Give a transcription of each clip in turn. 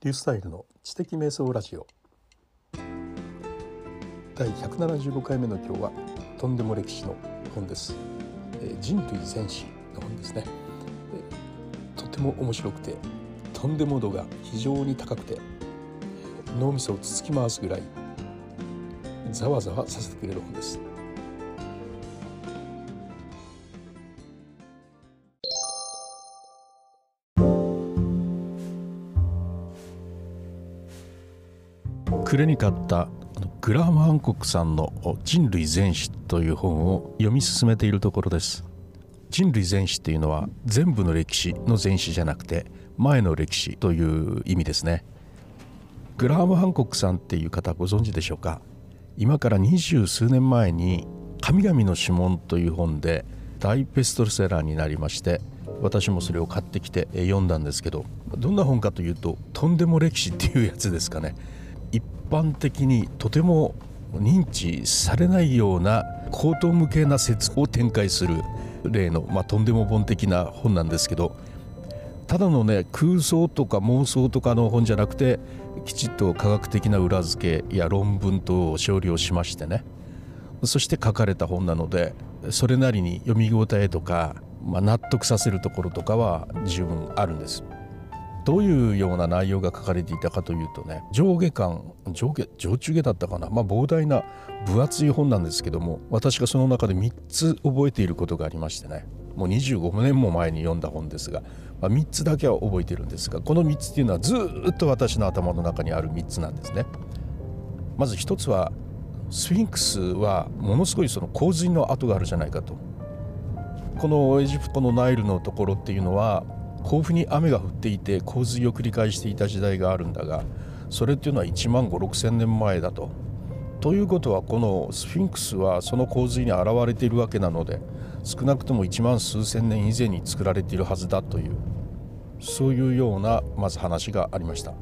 リュースタイルの知的瞑想ラジオ。第175回目の今日はとんでも歴史の本です、えー、人類全史の本ですね、えー、とても面白くてとんでも度が非常に高くて脳みそをつつき回すぐらいざわざわさせてくれる本です。暮れに買ったグラハム・ハンコックさんの「人類全史」という本を読み進めているところです。人類全史っていうのは全部の歴史の全史じゃなくて前の歴史という意味ですね。グラハム・ハンコックさんっていう方ご存知でしょうか？今から二十数年前に「神々の指紋」という本で大ベストセラーになりまして私もそれを買ってきて読んだんですけどどんな本かというと「とんでも歴史」っていうやつですかね。般的にとても認知されないような高等無形な説を展開する例の、まあ、とんでも本的な本なんですけどただのね空想とか妄想とかの本じゃなくてきちっと科学的な裏付けや論文等を少量しましてねそして書かれた本なのでそれなりに読み応えとか、まあ、納得させるところとかは十分あるんです。どういうような内容が書かれていたかというとね上下巻上下上中下だったかなまあ膨大な分厚い本なんですけども私がその中で3つ覚えていることがありましてねもう25年も前に読んだ本ですが、まあ、3つだけは覚えてるんですがこの3つっていうのはずっと私の頭の中にある3つなんですね。まず1つはスフィンクスはものすごいその洪水の跡があるじゃないかと。このエジプトのナイルのところっていうのは甲府に雨が降っていて洪水を繰り返していた時代があるんだがそれっていうのは1万5 6千年前だと。ということはこのスフィンクスはその洪水に現れているわけなので少なくとも1万数千年以前に作られているはずだというそういうようなまず話がありました。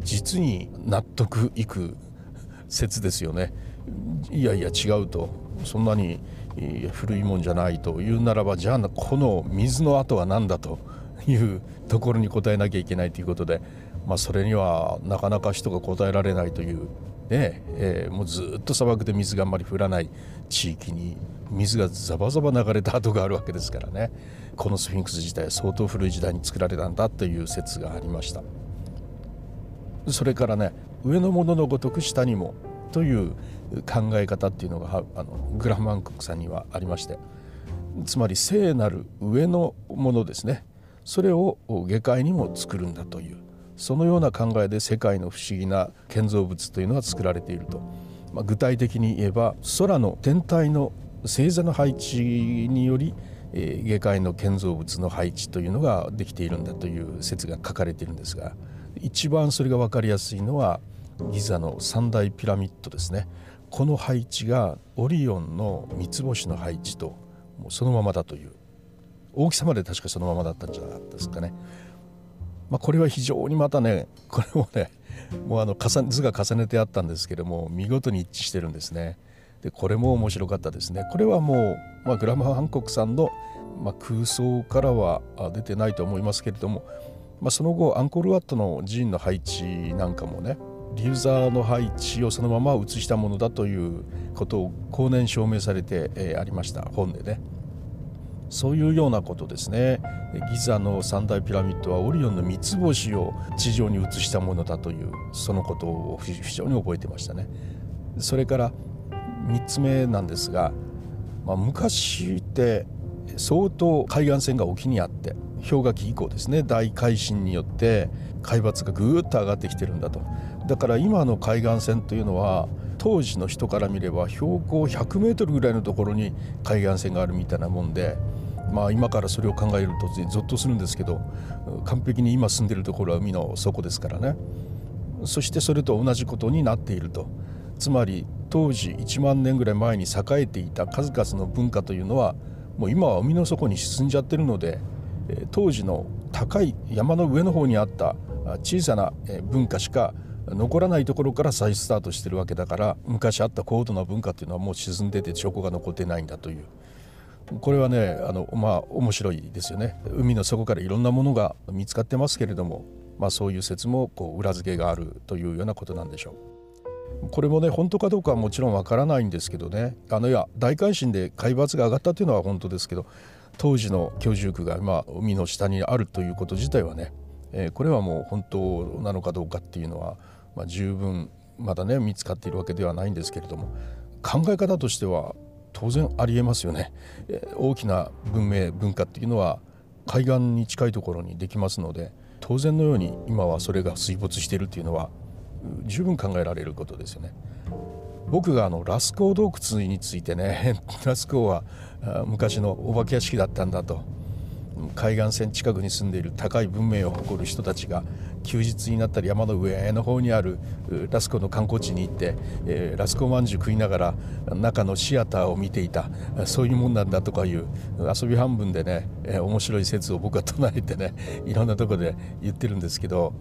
実に納得いく説ですよね。いやいや違うと。そんなに古いもんじゃないというならばじゃあこの水の跡は何だというところに答えなきゃいけないということで、まあ、それにはなかなか人が答えられないという、ねえー、もうずっと砂漠で水があんまり降らない地域に水がザバザバ流れた跡があるわけですからね。このスフィンクス自体は相当古い時代に作られたんだという説がありました。それからね上の者のごとく下にもという考え方っていうのがあのグラフマンクさんにはありましてつまり聖なる上のものですね。それを下界にも作るんだというそのような考えで世界の不思議な建造物というのは作られていると、まあ、具体的に言えば空の天体の星座の配置によりえ下界の建造物の配置というのができているんだという説が書かれているんですが一番それが分かりやすいのはギザの三大ピラミッドですね。この配置がオリオンの三つ星の配置とそのままだという大きさまで確かそのままだったんじゃなかったですかね。まあ、これは非常にまたねこれもねもうあの重図が重ねてあったんですけども見事に一致してるんですね。でこれも面白かったですね。これはもう、まあ、グラム・ハンコックさんの、まあ、空想からは出てないと思いますけれども、まあ、その後アンコールワットの寺院の配置なんかもねリューザーの配置をそのまま写したものだということを後年証明されて、えー、ありました本でね。そういうようなことですね。ギザの三大ピラミッドはオリオンの三つ星を地上に移したものだというそのことを非常に覚えてましたね。それから3つ目なんですが、まあ、昔って相当海岸線が沖にあって氷河期以降ですね。大海進によって海抜がぐーっと上がってきてるんだと。だから今の海岸線というのは当時の人から見れば標高100メートルぐらいのところに海岸線があるみたいなもんでまあ今からそれを考えるとゾッとするんですけど完璧に今住んでるところは海の底ですからね。そしてそれと同じことになっていると。つまり当時1万年ぐらい前に栄えていた数々の文化というのはもう今は海の底に沈んじゃってるので当時の高い山の上の方にあった小さな文化しか残らないところから再スタートしてるわけだから昔あった高度な文化っていうのはもう沈んでて証拠が残ってないんだという。これはねあのまあ面白いですよね海の底からいろんなものが見つかってますけれどもまあ、そういう説もこう裏付けがあるというようなことなんでしょう。これもね本当かどうかはもちろんわからないんですけどねあのいや大改新で海抜が上がったというのは本当ですけど当時の居住区が今海の下にあるということ自体はね、えー、これはもう本当なのかどうかっていうのは、まあ、十分まだね見つかっているわけではないんですけれども考え方としては当然ありえますよね、え、大きな文明文化っていうのは海岸に近いところにできますので当然のように今はそれが水没しているというのは十分考えられることですよね。僕があのラスコー洞窟についてね ラスコーは昔のお化け屋敷だったんだと海岸線近くに住んでいる高い文明を誇る人たちが休日になったり山の上の方にあるラスコの観光地に行って、えー、ラスコまんじゅう食いながら中のシアターを見ていたそういうもんなんだとかいう遊び半分でね、えー、面白い説を僕は唱えてね いろんなとこで言ってるんですけど、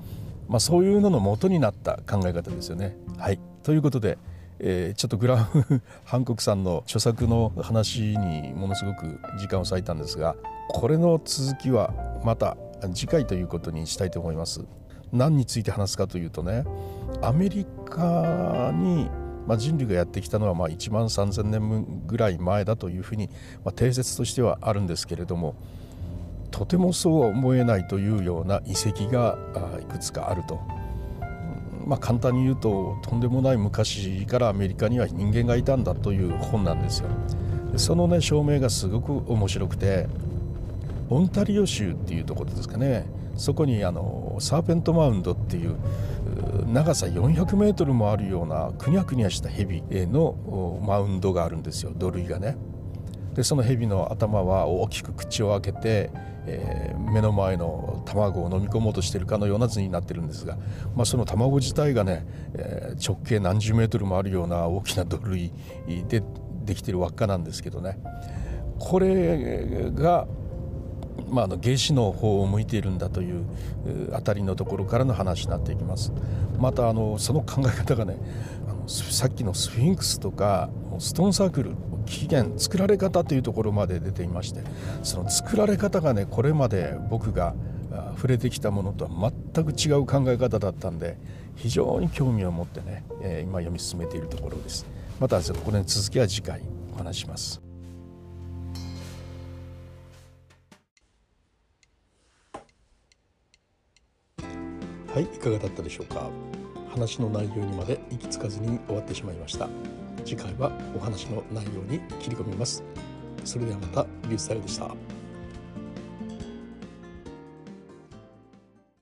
まあ、そういうのの元になった考え方ですよね。はいということでえー、ちょっとグラム・ハンコクさんの著作の話にものすごく時間を割いたんですがこれの続きはまた次回ということにしたいと思います。何について話すかというとねアメリカに、まあ、人類がやってきたのはまあ1万3,000年ぐらい前だというふうに、まあ、定説としてはあるんですけれどもとてもそうは思えないというような遺跡がいくつかあると。まあ、簡単に言うととんでもない昔からアメリカには人間がいたんだという本なんですよ。そのね証明がすごく面白くてオンタリオ州っていうところですかねそこにあのサーペントマウンドっていう長さ400メートルもあるようなくにゃくにゃしたヘビのマウンドがあるんですよ土塁がね。でそのヘビの頭は大きく口を開けて、えー、目の前の卵を飲み込もうとしてるかのような図になってるんですが、まあ、その卵自体がね、えー、直径何十メートルもあるような大きな土塁でできてる輪っかなんですけどね。これがまあ、あのの方を向いているんだというあたりのところからの話になっていきます。またあのその考え方がねあのさっきのスフィンクスとかストーンサークル起源作られ方というところまで出ていましてその作られ方がねこれまで僕が触れてきたものとは全く違う考え方だったんで非常に興味を持ってね、え今読み進めているところです。またこれの続きは次回お話します。はいいかがだったでしょうか？話の内容にまで行き着かずに終わってしまいました。次回はお話の内容に切り込みます。それではまたリュウスタイルでした。